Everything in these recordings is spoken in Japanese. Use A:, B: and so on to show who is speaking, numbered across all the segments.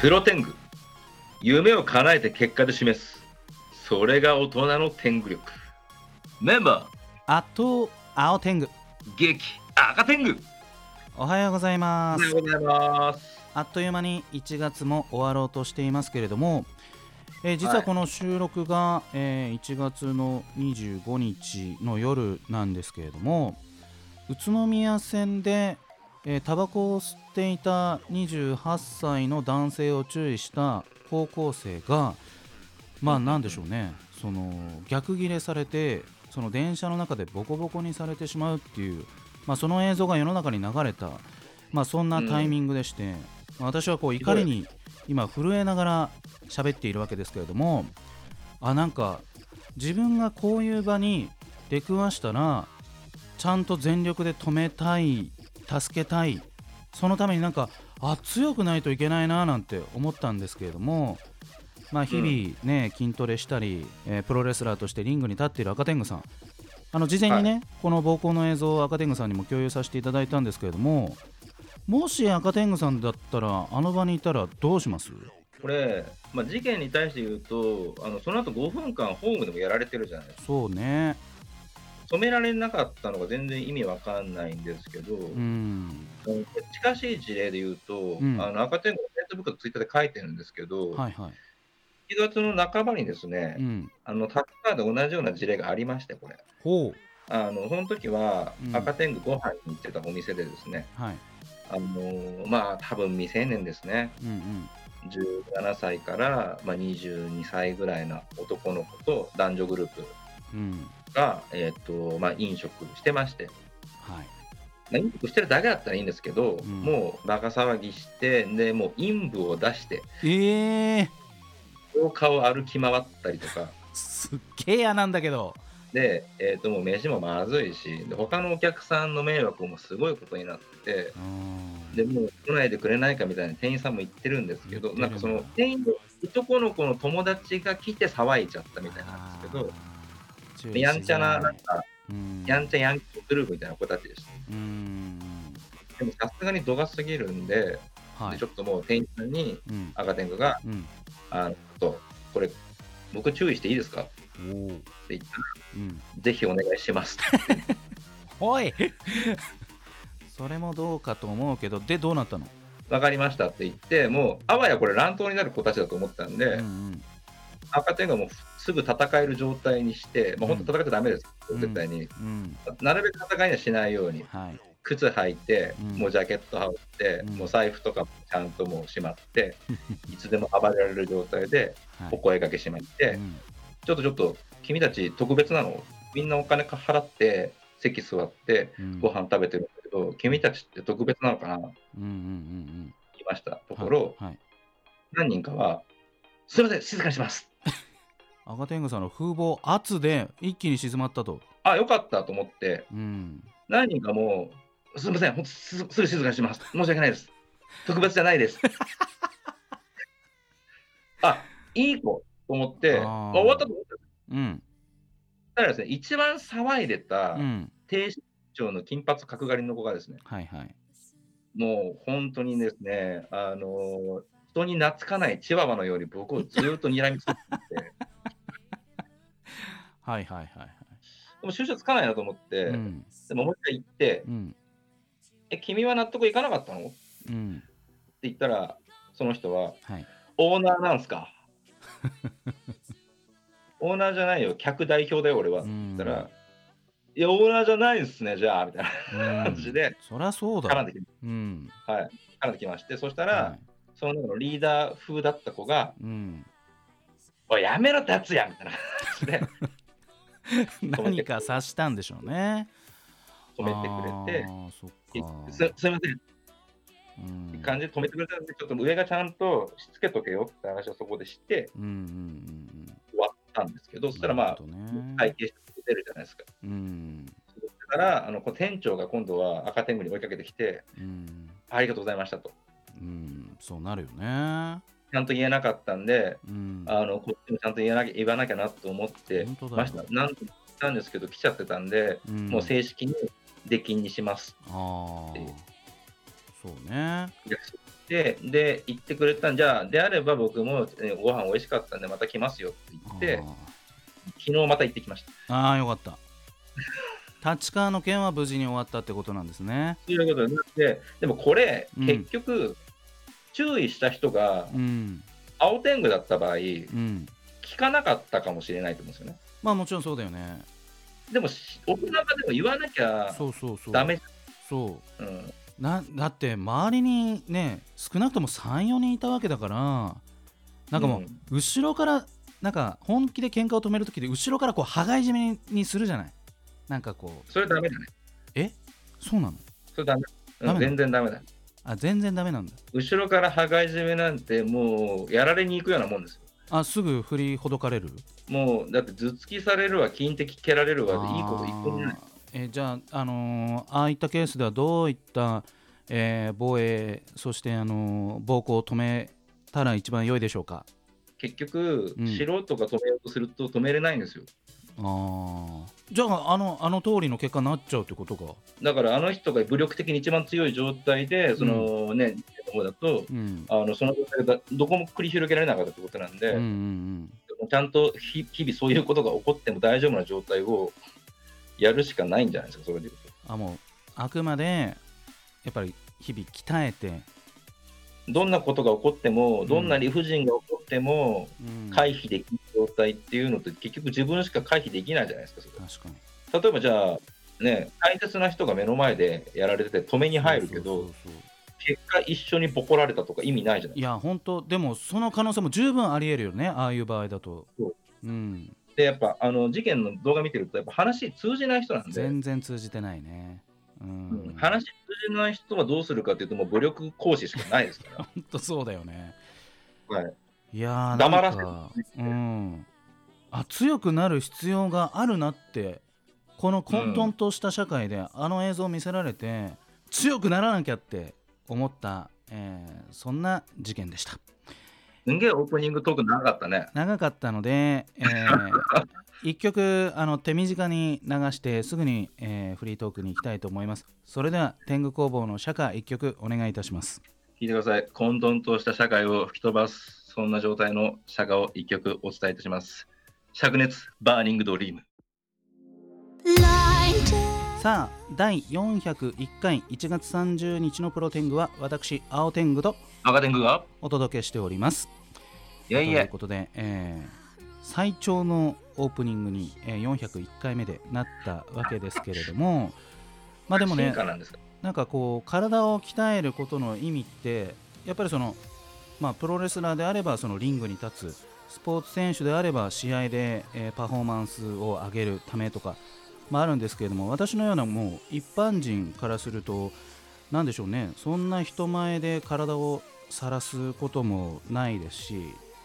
A: プロテング夢を叶えて結果で示す。それが大人の天狗力。メンバ
B: あと青天狗。
A: ー激赤天狗。
B: おはようござい
A: お
B: ます。
A: はようございます。
B: あっという間に1月も終わろうとしていますけれども、えー実はこの収録が、えー1月の25日の夜なんですけれども宇都宮線で、えータバコを吸っていた28歳の男性を注意した高校生がまあなんでしょうね。その逆ギレされてその電車の中でボコボコにされてしまうっていう、まあ、その映像が世の中に流れた、まあ、そんなタイミングでして、私はこう怒りに今震えながら喋っているわけですけれどもあなんか自分がこういう場に出くわしたらちゃんと全力で止めたい助けたい。そのためになんかあ強くないといけないななんて思ったんですけれどもまあ日々ね、筋トレしたり、えープロレスラーとしてリングに立っている赤天狗さん。あの事前にね、この暴行の映像を赤天狗さんにも共有させていただいたんですけれどももし赤天狗さんだったらあの場にいたらどうします？
A: これ、まあ、事件に対して言うとあのその後5分間ホームでもやられてるじゃないですか。
B: そうね
A: 止められなかったのが全然意味わかんないんですけど、
B: うん。
A: うん近しい事例で言うと、
B: うん。
A: あの赤天狗、フェイスブックとツイッターで書いてるんですけど、
B: はいはい。
A: 1月の半ばにですね、
B: うん。
A: あのタッカーで同じような事例がありまして、これ。
B: ほう。
A: あのその時は
B: うん。
A: 赤天狗ご飯に行ってたお店でですね、
B: はい。
A: あのまあ多分未成年ですね、
B: うんうん。
A: 17歳から、まあ、22歳ぐらいの男の子と男女グループ
B: うん
A: が、えーとまあ、飲食してまして、
B: はい。
A: まあ、飲食してるだけだったらいいんですけど、
B: ん。
A: もうバカ騒ぎして、でもう陰部を出して、
B: ええ。
A: 廊下を歩き回ったりとか、
B: すっげえ嫌なんだけど。
A: で、えー、ともう飯もまずいしで、他のお客さんの迷惑もすごいことになってでもう来ないでくれないかみたいな店員さんも言ってるんですけど、なんかその店員の男の子の友達が来て騒いじゃったみたいなんですけど、やんちゃな、なんか、
B: うん。
A: やんちゃヤンキーグループみたいな子たちでした。
B: うん。
A: でもさすがに度が過ぎるんで、
B: はい。
A: でちょっともう店員さんに
B: うん。
A: 赤天狗が、
B: うん。
A: あっとこれ、僕注意していいですか？って言ったら、
B: うん。
A: ぜひお願いします。
B: おい。それもどうかと思うけどでどうなったの？
A: わかりましたって言って、もう、あわやこれ乱闘になる子たちだと思ったんで、
B: うんうん。
A: 赤天狗はもうすぐ戦える状態にして、まあ、本当戦っちゃダメです、
B: うん。
A: 絶対に。
B: うん。
A: なるべく戦いにはしないように、
B: はい。
A: 靴履いて、
B: うん。
A: もうジャケット羽織って、
B: うん。
A: もう財布とかもちゃんともうしまって、いつでも暴れられる状態で
B: はい。
A: お声掛けしまして、
B: うん。
A: ちょっとちょっと、君たち特別なの。みんなお金払って、席座って、
B: うん。
A: ご飯食べてるんだけど、君たちって特別なのかな？
B: うんうんうん
A: 言いましたと
B: うん
A: ころ、
B: はい。はい。
A: 何人かは、すいません、静かにします。
B: 赤天狗さんの風貌圧で一気に静まったと。
A: あ、よかったと思って、
B: うん。
A: 何人かもう、すみません、ほんとすすぐ静かにします。申し訳ないです。特別じゃないです。あ、いい子と思って、
B: あー。
A: あ終わったと思った。
B: うん。
A: たらですね、一番騒いでた
B: うん。
A: 低身長の金髪角刈りの子がですね、
B: はいはい。
A: もう本当にですね、あのー人に懐かないチワワのように僕をずーっと睨みつけてて、
B: はいはいはいはい。
A: でも収集つかないなと思って、
B: うん。
A: でももう一回行って、
B: うん。
A: え、君は納得いかなかったの？って
B: うん
A: 言ったら、その人は、
B: はい。
A: オーナーなんすか？オーナーじゃないよ、客代表だよ、俺は。って
B: うん。
A: 言ったら、いや、オーナーじゃないですね、じゃあ、みたいな
B: うん。
A: 感じで、
B: そりゃそうだ。
A: 絡んでき
B: うん。
A: はい、絡んできまして、そしたら、
B: はい。
A: その中のリーダー風だった子が、
B: うん。
A: おい、やめろ、達也みたいな感じで
B: 何か察したんでしょうね。
A: 止めてくれて、すすいません、
B: うん。
A: 感じで止めてくれたんで、ちょっと上がちゃんとしつけとけよって話をそこでして、
B: うんうんうん
A: 終わったんですけど、
B: うん
A: そしたらまあ
B: ね
A: 会計して出るじゃないですか。
B: うん。
A: だから、あのこう店長が今度は赤天狗に追いかけてきて、
B: うん。
A: ありがとうございましたと。
B: うん。そうなるよね
A: ちゃんと言えなかったんで、
B: うん。
A: あのこっちもちゃんと言えなきゃ言わなきゃなと思ってました。なんと言ったんですけど、来ちゃってたんで、
B: うん。
A: もう正式に出禁にします。
B: ああ。
A: っていう
B: そうね。
A: 約束して、で、言ってくれたんじゃあ、であれば僕も、えご飯美味しかったんで、また来ますよって言って、昨日また行ってきました。
B: あーあーよかった。立川の件は無事に終わったってことなんですね。
A: ということになって、でもこれ、
B: うん。
A: 結局、注意した人が
B: うん。
A: 青天狗だった場合、
B: うん。
A: 聞かなかったかもしれないと思うんですよね。
B: まあもちろんそうだよね。
A: でも、し大人がでも言わなきゃ
B: そうそうそう。
A: ダメじ
B: そう
A: ゃん。う。ん。
B: なだって周りにね少なくとも34人いたわけだからなんかもう、
A: うん。
B: 後ろからなんか本気で喧嘩を止めるときで後ろからこう羽交い締めにするじゃない。なんかこ
A: それダメだね。
B: うえ？そうなの？
A: それダメ。うん
B: ダメ
A: 全然ダメだ。
B: あ全然ダメなんだ
A: 後ろから羽交い締めなんてもうやられに行くようなもんですよ。
B: あすぐ振りほどかれる？
A: もうだって頭突きされるわ、金的蹴られるわでいいこと一個もない。
B: えじゃあ、あのーああいったケースではどういった、えー防衛そして、あのー暴行を止めたら一番良いでしょうか？
A: 結局、
B: うん
A: 素人が止めようとすると止めれないんですよ。
B: あー。じゃああのあの通りの結果になっちゃうってことか。
A: だからあの人が武力的に一番強い状態で、そのね、の方だと、
B: うん。
A: あのその状態でどこも繰り広げられなかったってことなんで、
B: うんうん
A: ちゃんと日日々そういうことが起こっても大丈夫な状態をやるしかないんじゃないですか、それでいうと。
B: あもうあくまでやっぱり日々鍛えて、
A: どんなことが起こっても、
B: ん
A: どんな理不尽が起こっても、
B: うん。
A: 回避できる状態っていうのって結局自分しか回避できないじゃないですか、それ。
B: 確かに。
A: 例えばじゃあ、ね、大切な人が目の前でやられてて止めに入るけど、結果一緒にボコられたとか意味ないじゃない
B: いや本当でもその可能性も十分ありえるよねああいう場合だと。
A: そう。
B: うん。
A: で、やっぱあの事件の動画見てると、やっぱ話通じない人なんで、
B: 全然通じてないね。う
A: うん。
B: ん
A: 話通じない人はどうするかっていうと、もう武力行使しかないですか
B: 本当そうだよね。
A: ら。はい、
B: いやー
A: 黙らせる。
B: うん。あ強くなる必要があるなってこの混沌とした社会で、あの映像を見せられて強くならなきゃって思った、えーそんな事件でした。
A: すんげえオープニングトーク長かったね。
B: 長かったので、えー 一曲あの手短に流してすぐに、えーフリートークに行きたいと思います。それでは天狗工房の社歌一曲お願いいたします。
A: 聞いてください。混沌とした社会を吹き飛ばす、そんな状態の社歌を一曲お伝えいたします。灼熱、バーニングドリーム。
B: さあ第401回1月30日のプロ天狗は私青天狗と
A: 赤天狗が
B: お届けしております
A: いやいや
B: という、ことで、えー最長のオープニングに、えー401回目でなったわけですけれども まあでもね
A: なんか
B: こう体を鍛えることの意味ってやっぱりそのまあプロレスラーであればそのリングに立つスポーツ選手であれば試合で、えーパフォーマンスを上げるためとか、まあ、あるんですけれども私のようなもう一般人からすると何でしょうねそんな人前で体を晒すこともないですし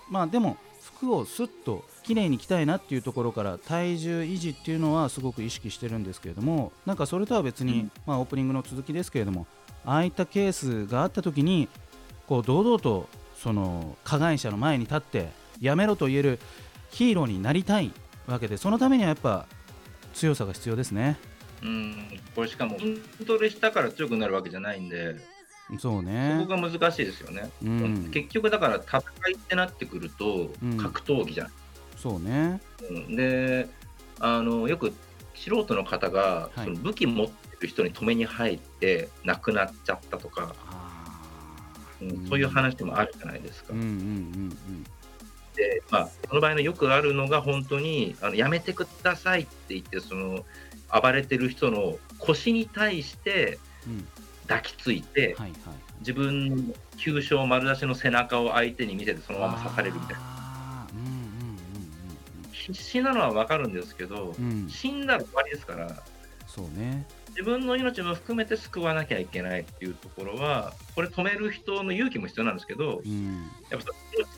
B: まあでも服をスッと綺麗に着たいなっていうところから体重維持っていうのはすごく意識してるんですけれどもなんかそれとは別に、
A: うん。
B: まあ、オープニングの続きですけれどもああいったケースがあった時にこう堂々とその加害者の前に立ってやめろと言えるヒーローになりたいわけでそのためにはやっぱ強さが必要ですね。
A: うん、これしかも筋トレしたから強くなるわけじゃないんで、
B: そう
A: そ
B: ね
A: こが難しいですよね。
B: うん。
A: 結局だから戦いってなってくると
B: うん。
A: 格闘技じゃん。
B: そうね。
A: うん。であのよく素人の方が、
B: はい。
A: その武器持ってる人に止めに入って亡くなっちゃったとか、
B: あ
A: うん。
B: うん。
A: そういう話もあるじゃないですか。
B: ーうんうんうん。
A: でまあ、その場合のよくあるのが本当にあのやめてくださいって言ってその暴れてる人の腰に対して抱きついて、
B: はいはい
A: 自分の急所丸出しの背中を相手に見せてそのまま刺されるみたいな。必死なのは分かるんですけど、
B: うん。
A: 死んだら終わりですから。
B: そうね
A: 自分の命も含めて救わなきゃいけないっていうところはこれ止める人の勇気も必要なんですけど
B: うん。
A: やっぱ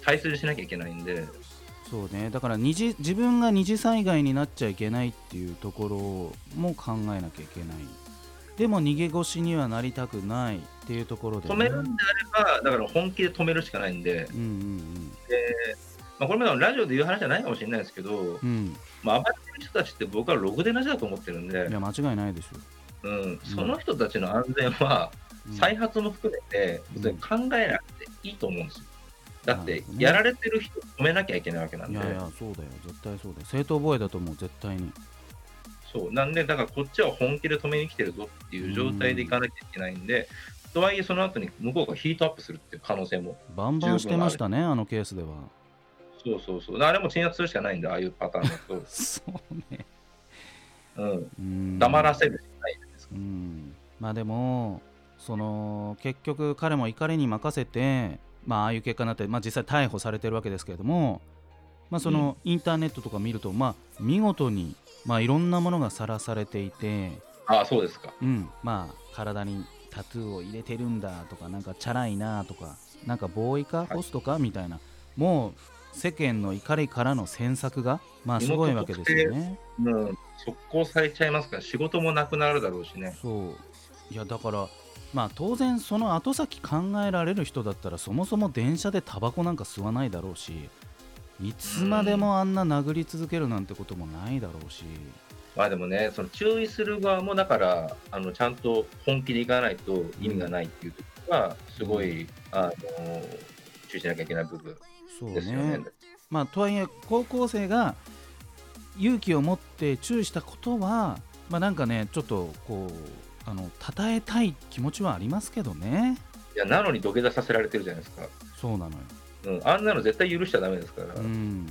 A: 大切にしなきゃいけないんで。
B: そうね。だから二次自分が二次災害になっちゃいけないっていうところも考えなきゃいけない。でも逃げ腰にはなりたくないっていうところで、ね、
A: 止めるんであればだから本気で止めるしかないんで、
B: うんうん
A: まあ、これもラジオで言う話じゃないかもしれないですけど、
B: うんうん。
A: まあ、暴れてる人たちって僕はろくでなしだと思ってるんで。
B: い、や間違いないでしょ
A: うん、その人たちの安全は
B: うん。
A: 再発も含めて、別に考えなくていいと思うんですよ。だってやられてる人止めなきゃいけないわけなんで、
B: いやいやそうだよ。絶対そうだよ。正当防衛だと思う絶対に。
A: そう。なんで、だからこっちは本気で止めに来てるぞっていう状態でいかなきゃいけないんで、とはいえ、その後に向こうがヒートアップするっていう可能性も、
B: バンバンしてましたねあのケースでは。
A: そうそうそう、あれも鎮圧するしかないんで、ああいうパターンだと、
B: そうね。
A: うん、
B: うん。
A: 黙らせる
B: うん。まあでもその結局彼も怒りに任せてまあああいう結果になって、まあ、実際逮捕されてるわけですけれども、まあ、そのインターネットとか見ると、まあ見事に、まあ、いろんなものがさらされていて、
A: ああ、そうですか。
B: うん、まあ体にタトゥーを入れてるんだとかなんかチャラいなとかなんかボーイか
A: い。
B: ホストかみたいなもう世間の怒りからの詮索がまあすごいわけですよね。
A: うん、速攻されちゃいますから、仕事もなくなるだろうしね。
B: そういやだからまあ当然その後先考えられる人だったらそもそも電車でタバコなんか吸わないだろうしいつまでもあんな殴り続けるなんてこともないだろうし、
A: まあでもね、その注意する側もだから、あのちゃんと本気でいかないと意味がないっていうところが、すごい、あの注意しなきゃいけない部分
B: そう
A: ですよね。
B: ね。まあとはいえ高校生が勇気を持って注意したことはまあなんかねちょっとこうあの称えたい気持ちはありますけどね。
A: いや、なのに土下座させられてるじゃないですか。
B: そうなのよ。
A: うん、あんなの絶対許しちゃダメですから、
B: うん。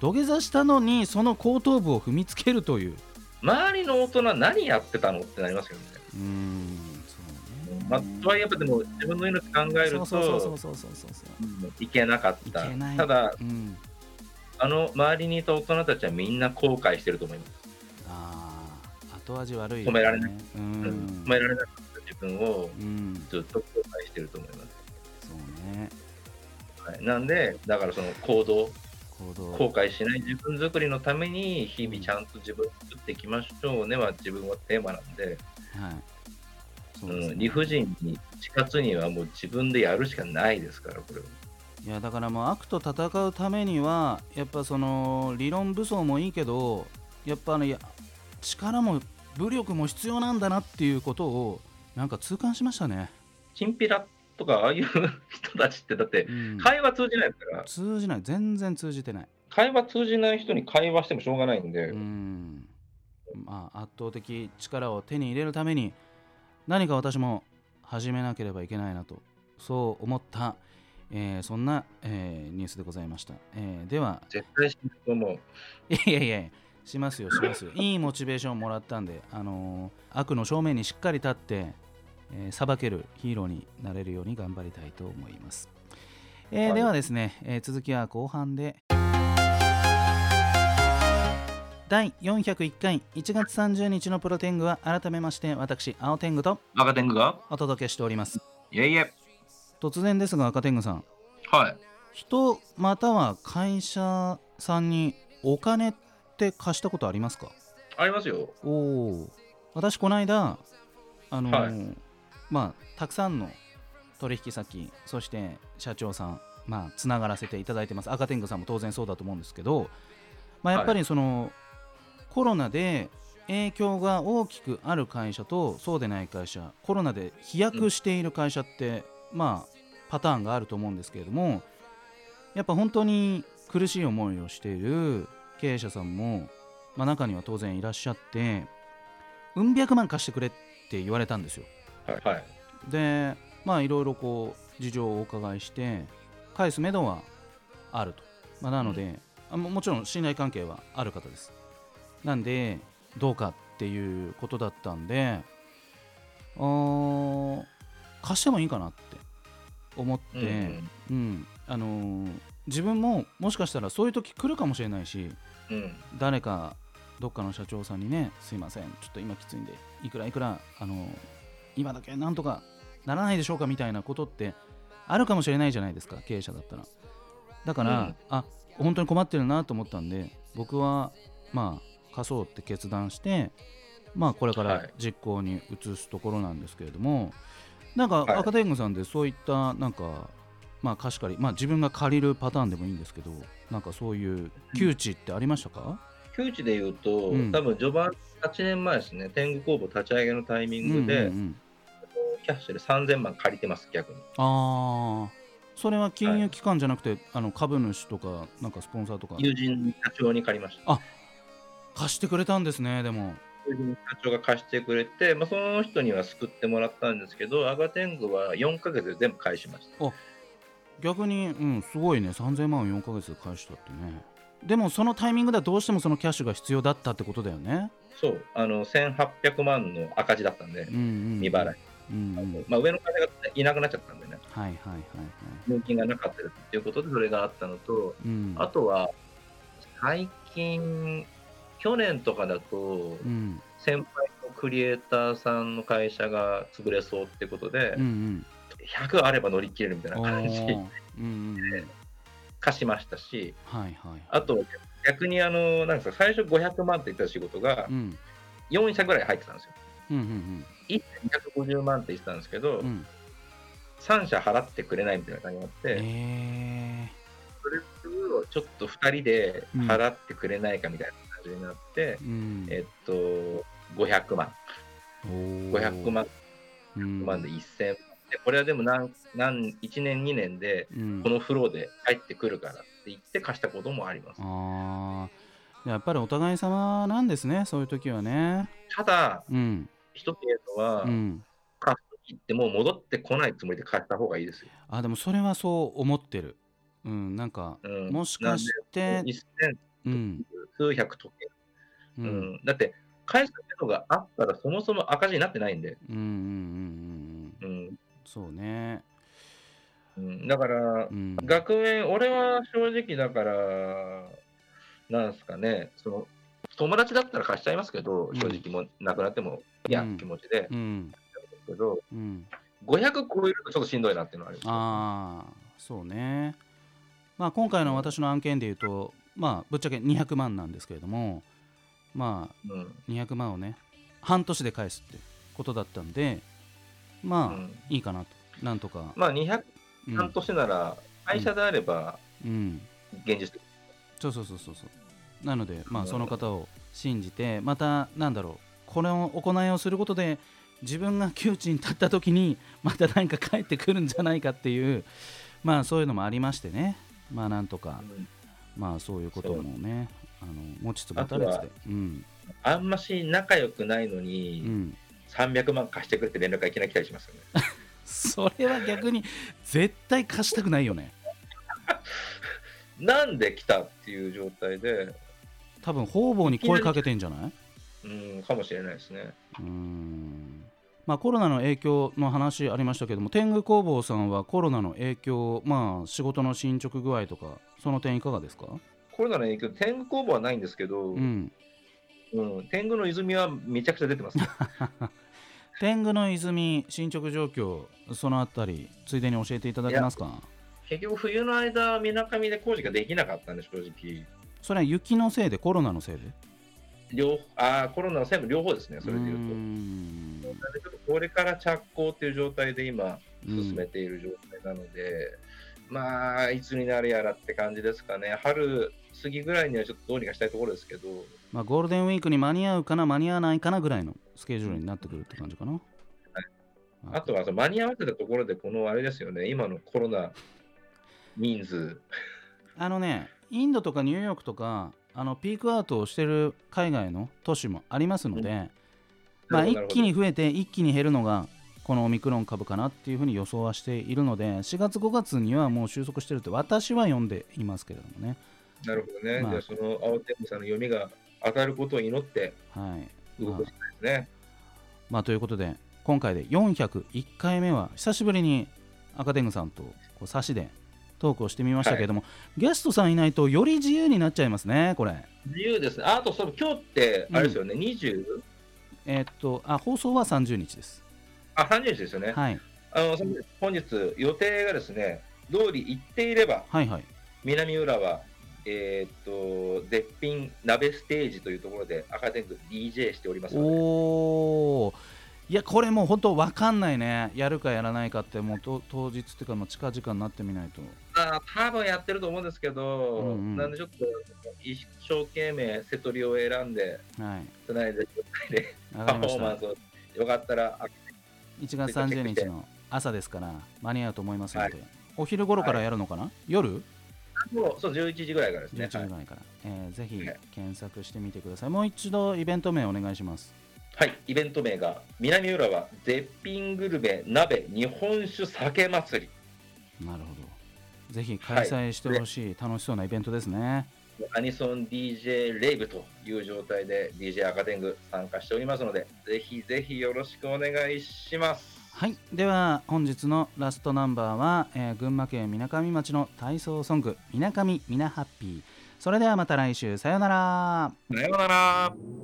B: 土下座したのにその後頭部を踏みつけるという。
A: 周りの大人何やってたのってなりますよね。
B: うーん
A: まあ、とはいえやっぱでも自分の命考えるといけなかった。ただ
B: うん。
A: あの周りにいた大人たちはみんな後悔してると思います、
B: ああ後味悪いよ、ね、
A: 止められない
B: うん
A: うん。止められなかった自分を
B: うん。
A: ずっと後悔してると思います、
B: そうね。
A: はい、なんでだからその行動後悔しない自分作りのために日々ちゃんと自分を作っていきましょうねは自分はテーマなんで、
B: はいそうですね。
A: うん、理不尽に死活にはもう自分でやるしかないですからこれは。い
B: やだからもう悪と戦うためにはやっぱその理論武装もいいけどやっぱねいや力も武力も必要なんだなっていうことをなんか痛感しましたね、
A: チンピラとかああいう人たちってだって
B: うん。
A: 会話通じないから。
B: 通じない。全然通じてない。
A: 会話通じない人に会話してもしょうがないんで、
B: うん。まあ圧倒的力を手に入れるために何か私も始めなければいけないなとそう思った、えーそんな、えーニュースでございました、えーでは
A: 絶対しないと思う。
B: いやいやいやしますよしますよ。いいモチベーションもらったんで、あのー悪の正面にしっかり立ってえー裁けるヒーローになれるように頑張りたいと思います、えー
A: はい。
B: ではですね、えー続きは後半で第401回1月30日のプロテングは改めまして私青天狗と
A: 赤天狗が？
B: お届けしております。
A: いえいえ。
B: 突然ですが赤天狗さん。
A: はい。
B: 人または会社さんにお金って貸したことありますか？
A: ありますよ。
B: おお私この間あのー
A: は
B: まあたくさんの取引先そして社長さんまあつながらせていただいてます。赤天狗さんも当然そうだと思うんですけど、まあ、やっぱりその、コロナで影響が大きくある会社とそうでない会社コロナで飛躍している会社って、まあパターンがあると思うんですけれどもやっぱ本当に苦しい思いをしている経営者さんも、まあ、中には当然いらっしゃってうん百万貸してくれって言われたんですよ
A: はい。はい。
B: でまあいろいろこう事情をお伺いして返すめどはあると、まあ、なので、あももちろん信頼関係はある方ですなんでどうかっていうことだったんで貸してもいいかなって思って、
A: うん。
B: うん。あのー自分ももしかしたらそういう時来るかもしれないし
A: うん。
B: 誰かどっかの社長さんにねすいませんちょっと今きついんでいくらいくらあの今だけなんとかならないでしょうかみたいなことってあるかもしれないじゃないですか経営者だったら。だから、
A: うん。
B: あ本当に困ってるなと思ったんで僕はまあ貸そうって決断してまあこれから
A: はい。
B: 実行に移すところなんですけれども、なんか
A: はい。
B: 赤天狗さんでそういったなんかまあ貸し借りまあ自分が借りるパターンでもいいんですけどなんかそういう窮地ってありましたか、
A: 窮地で言うと、
B: うん。
A: 多分序盤8年前ですね、天狗工房立ち上げのタイミングで、
B: うんうん
A: キャッシュで3000万借りてます、逆に。
B: ああそれは金融機関じゃなくて、あの株主とかなんかスポンサーとか。
A: 友人社長に借りました。
B: あ貸してくれたんですねでも。
A: 社長が貸してくれて、まあ、その人には救ってもらったんですけど、アガテングは4ヶ月で全部返しました。
B: 逆にうんすごいね。3000万を4ヶ月で返したってね。でもそのタイミングではどうしてもそのキャッシュが必要だったってことだよね。
A: そう、あの1800万の赤字だったんで
B: うん、うんうん。
A: 未払い。
B: うんうん。
A: まあ、上の金がいなくなっちゃったんでね、
B: はいはいはいはい。
A: 年金がなかったですっていうことで、それがあったのと、
B: うん。
A: あとは、最近、去年とかだと
B: う、ん。
A: 先輩のクリエイターさんの会社が潰れそうってことで
B: うんう、ん。
A: 100あれば乗り切れるみたいな
B: お
A: 感じ
B: ー。うんうんうん。
A: 貸しましたし、
B: はいはい。
A: あと逆にあの、なんか、最初500万って言ってた仕事が
B: うん。
A: 4社ぐらい入ってたんですよ。
B: うんうん
A: 250万って言ってたんですけど、
B: うん。うん
A: 3社払ってくれないみたいな感じがあって、
B: え
A: それをちょっと2人で払ってくれないかみたいな感じになって、
B: ーうん。
A: えっと、500万、
B: おー。
A: 500万。
B: うん。
A: 万で1000万。でこれはでも何何1年、2年で
B: うん。
A: このフローで入ってくるからって言って貸したこともあります。
B: ああやっぱりお互い様なんですねそういう時はね。
A: ただ、
B: うん。
A: 一つ言えるのは、
B: うん。
A: 貸す時ってもう戻ってこないつもりで貸した方がいいですよ。
B: あでもそれはそう思ってる。うんなんか
A: うん、
B: もしかして
A: なんで1000
B: うん
A: 数百時計、
B: う
A: うん。んだって返すのがあったらそもそも赤字になってないんで、
B: うんうんうんうんうん。
A: うん。
B: そうね。
A: うん、だから、
B: うん。
A: 学園、俺は正直だから、なんすかね、その友達だったら貸しちゃいますけど、
B: うん。
A: 正直もうなくなっても、いや、
B: うん。
A: 気持ちで、
B: うん。
A: けど、
B: うん
A: 500超えるとちょっとしんどいなっていうのはあります。
B: ああそうねまあ今回の私の案件で言うとまあぶっちゃけ200万なんですけれどもまあ
A: うん。
B: 200万をね半年で返すってことだったんでまあ、
A: うん。
B: いいかなと。なんとか、
A: まあ、200
B: うん。
A: 半年なら、会社であれば、
B: うん、
A: 現実的。
B: そうそうそうそうそう。なのでまあ
A: うん。
B: その方を信じてまたなんだろう。これを行いをすることで自分が窮地に立った時にまた何か返ってくるんじゃないかっていうまあそういうのもありましてね。まあなんとか。
A: うん
B: まあそういうこともねあの持ちつ持たれつでうん。
A: あんまし仲良くないの
B: う
A: に、
B: ん
A: 300万貸してくれって連絡がいきなり来たりしますよね。
B: それは逆に絶対貸したくないよね。
A: なんで来たっていう状態で、
B: 多分方々に声かけてんじゃない？
A: うん、かもしれないですね。
B: うーんまあ、コロナの影響の話ありましたけども天狗工房さんはコロナの影響、まあ、仕事の進捗具合とかその点いかがですか、
A: コロナの影響、天狗工房はないんですけど、
B: う
A: うん
B: ん、
A: 天狗の泉はめちゃくちゃ出てます、ね。
B: 天狗の泉進捗状況そのあたりついでに教えていただけますか？
A: 結局、冬の間、みなかみで工事ができなかったんで、正直。
B: それは雪のせいでコロナのせいで？
A: 両あーコロナのせいも両方ですね、それでいうと。
B: う
A: なのでちょっとこれから着工っていう状態で今、
B: うん。
A: 進めている状態なので、まあ、いつになるやらって感じですかね。春過ぎぐらいにはちょっとどうにかしたいところですけど、
B: まあ、ゴールデンウィークに間に合うかな間に合わないかなぐらいのスケジュールになってくるって感じかな、
A: あとはその間に合わせたところで、このあれですよね、今のコロナ人数、
B: あのね、インドとかニューヨークとか、あのピークアウトをしてる海外の都市もありますので、まあ、一気に増えて、一気に減るのが、このオミクロン株かなっていうふうに予想はしているので、4月、5月にはもう収束してるって、私は読んでいますけれどもね。
A: なるほどね、
B: まあ
A: じゃあその青天狗さんの読みが当たることを祈って
B: はい
A: 動くしかないですね。
B: まあ、ということで、今回で401回目は、久しぶりに赤天狗さんとこう差しでトークをしてみましたけれども、ゲストさんいないとより自由になっちゃいますね、これ。
A: 自由ですね。ああとそう、今日って、あれですよね、20?
B: えーっとあ、放送は30日です。
A: あ、30日ですよね。
B: はい、
A: あの本日、予定がですね、通り行っていれば、
B: はい、はい。
A: 南浦和、えーっと、絶品鍋ステージというところで赤天狗 DJ しておりますので、
B: おー。いやこれもう本当わかんないね。やるかやらないかってもうと当日っていうかもう近々になってみないと。
A: まあ、多分やってると思うんですけど、
B: うんうん。
A: なんでちょっと一生懸命瀬戸りを選んで、
B: はい。
A: つないで、で
B: わ
A: パフォーマンスをよかったら、あ
B: 1月30日の朝ですから間に合うと思いますので、
C: は
B: お昼頃からやるのかな、夜？
C: そうそう、11時ぐらいからですね。
B: 11時ぐらいから、えーぜひ
C: はい。
B: 検索してみてください。もう一度イベント名お願いします。
C: はい、イベント名が南浦和絶品グルメ鍋日本酒酒祭り。
B: なるほど。ぜひ開催してほしい、楽しそうなイベントですね
C: アニソン DJ レイブという状態で DJ 赤天狗参加しておりますので、ぜひぜひよろしくお願いします。
B: はいでは本日のラストナンバーは、えー群馬県みなかみ町の体操ソング「みなかみみなハッピー」それではまた来週さようなら
C: さようなら。